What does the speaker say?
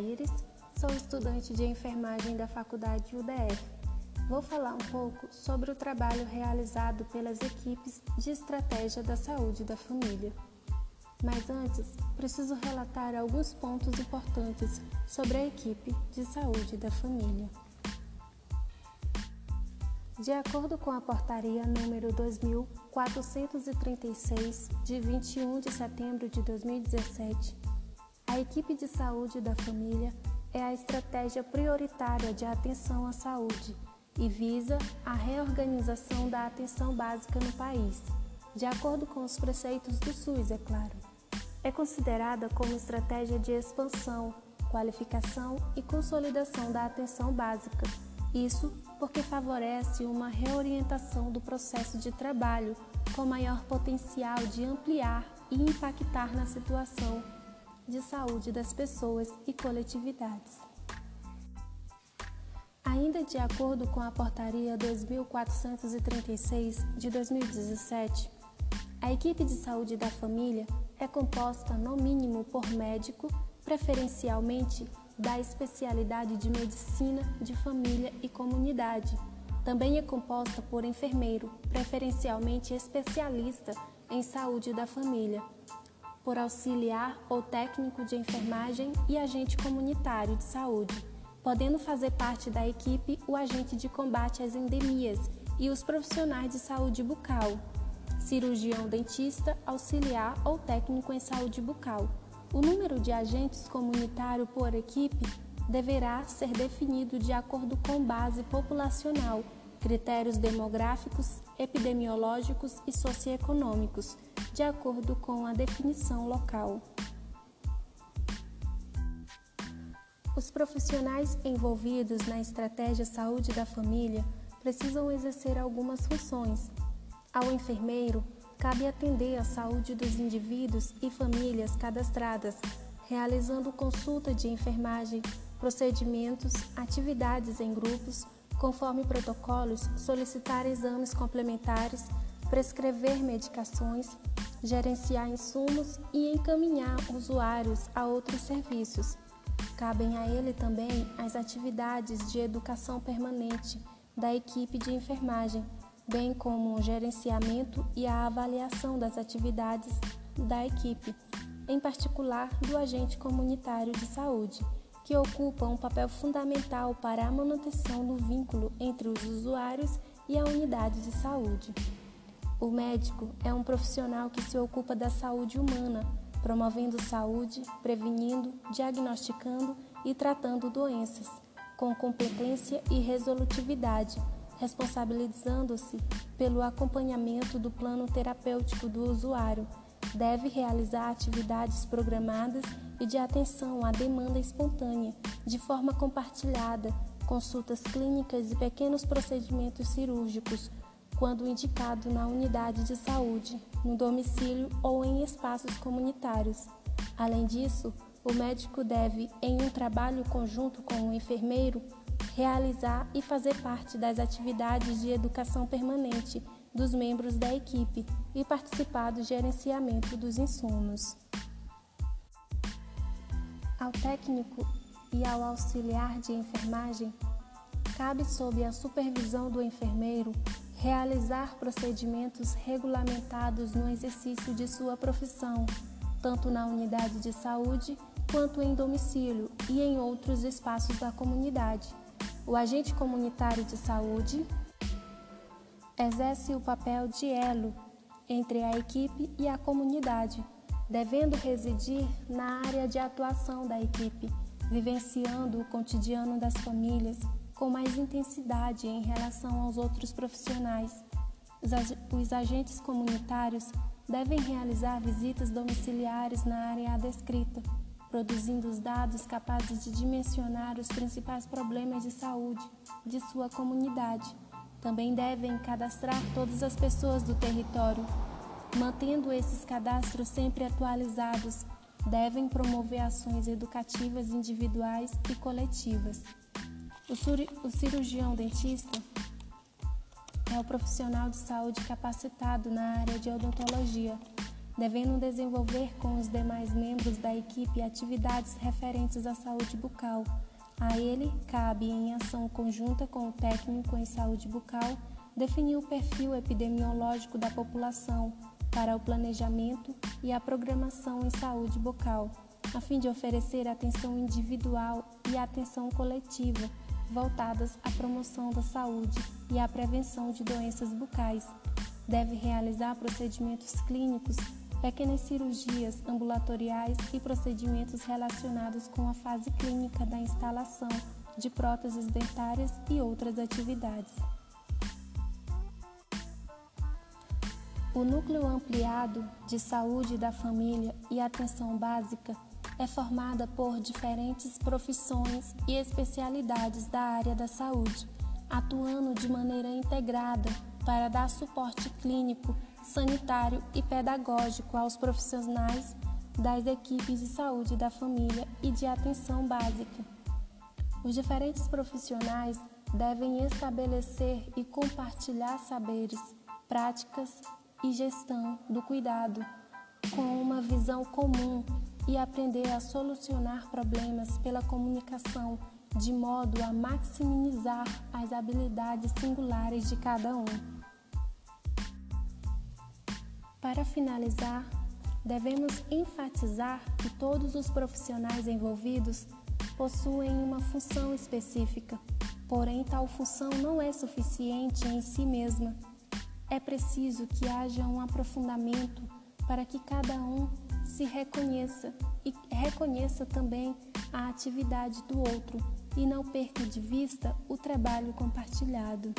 Jaires, sou estudante de enfermagem da Faculdade UDF. Vou falar um pouco sobre o trabalho realizado pelas equipes de estratégia da saúde da família. Mas antes, preciso relatar alguns pontos importantes sobre a equipe de saúde da família. De acordo com a portaria número 2436 de 21 de setembro de 2017, a equipe de saúde da família é a estratégia prioritária de atenção à saúde e visa a reorganização da atenção básica no país, de acordo com os preceitos do SUS, é claro. É considerada como estratégia de expansão, qualificação e consolidação da atenção básica. Isso porque favorece uma reorientação do processo de trabalho com maior potencial de ampliar e impactar na situação de saúde das pessoas e coletividades. Ainda de acordo com a Portaria 2436 de 2017, a equipe de saúde da família é composta, no mínimo, por médico, preferencialmente da especialidade de medicina de família e comunidade. Também é composta por enfermeiro, preferencialmente especialista em saúde da família por auxiliar ou técnico de enfermagem e agente comunitário de saúde, podendo fazer parte da equipe o agente de combate às endemias e os profissionais de saúde bucal, cirurgião dentista, auxiliar ou técnico em saúde bucal. O número de agentes comunitário por equipe deverá ser definido de acordo com base populacional, critérios demográficos, epidemiológicos e socioeconômicos de acordo com a definição local. Os profissionais envolvidos na estratégia saúde da família precisam exercer algumas funções. Ao enfermeiro, cabe atender a saúde dos indivíduos e famílias cadastradas, realizando consulta de enfermagem, procedimentos, atividades em grupos, conforme protocolos, solicitar exames complementares, prescrever medicações, gerenciar insumos e encaminhar usuários a outros serviços. Cabem a ele também as atividades de educação permanente da equipe de enfermagem, bem como o gerenciamento e a avaliação das atividades da equipe, em particular do agente comunitário de saúde, que ocupa um papel fundamental para a manutenção do vínculo entre os usuários e a unidade de saúde. O médico é um profissional que se ocupa da saúde humana, promovendo saúde, prevenindo, diagnosticando e tratando doenças, com competência e resolutividade, responsabilizando-se pelo acompanhamento do plano terapêutico do usuário. Deve realizar atividades programadas e de atenção à demanda espontânea, de forma compartilhada, consultas clínicas e pequenos procedimentos cirúrgicos quando indicado na unidade de saúde, no domicílio ou em espaços comunitários. Além disso, o médico deve, em um trabalho conjunto com o enfermeiro, realizar e fazer parte das atividades de educação permanente dos membros da equipe e participar do gerenciamento dos insumos. Ao técnico e ao auxiliar de enfermagem, cabe sob a supervisão do enfermeiro realizar procedimentos regulamentados no exercício de sua profissão, tanto na unidade de saúde quanto em domicílio e em outros espaços da comunidade. O agente comunitário de saúde exerce o papel de elo entre a equipe e a comunidade, devendo residir na área de atuação da equipe, vivenciando o cotidiano das famílias com mais intensidade em relação aos outros profissionais. Os agentes comunitários devem realizar visitas domiciliares na área descrita, produzindo os dados capazes de dimensionar os principais problemas de saúde de sua comunidade. Também devem cadastrar todas as pessoas do território, mantendo esses cadastros sempre atualizados. Devem promover ações educativas individuais e coletivas. O cirurgião dentista é o profissional de saúde capacitado na área de odontologia. devendo desenvolver com os demais membros da equipe atividades referentes à saúde bucal. A ele cabe, em ação conjunta com o técnico em saúde bucal, definir o perfil epidemiológico da população para o planejamento e a programação em saúde bucal, a fim de oferecer atenção individual e atenção coletiva voltadas à promoção da saúde e à prevenção de doenças bucais. Deve realizar procedimentos clínicos, pequenas cirurgias ambulatoriais e procedimentos relacionados com a fase clínica da instalação de próteses dentárias e outras atividades. O núcleo ampliado de saúde da família e atenção básica é formada por diferentes profissões e especialidades da área da saúde, atuando de maneira integrada para dar suporte clínico, sanitário e pedagógico aos profissionais das equipes de saúde da família e de atenção básica. Os diferentes profissionais devem estabelecer e compartilhar saberes, práticas e gestão do cuidado, com uma visão comum e aprender a solucionar problemas pela comunicação, de modo a maximizar as habilidades singulares de cada um. Para finalizar, devemos enfatizar que todos os profissionais envolvidos possuem uma função específica, porém, tal função não é suficiente em si mesma é preciso que haja um aprofundamento para que cada um se reconheça e reconheça também a atividade do outro e não perca de vista o trabalho compartilhado.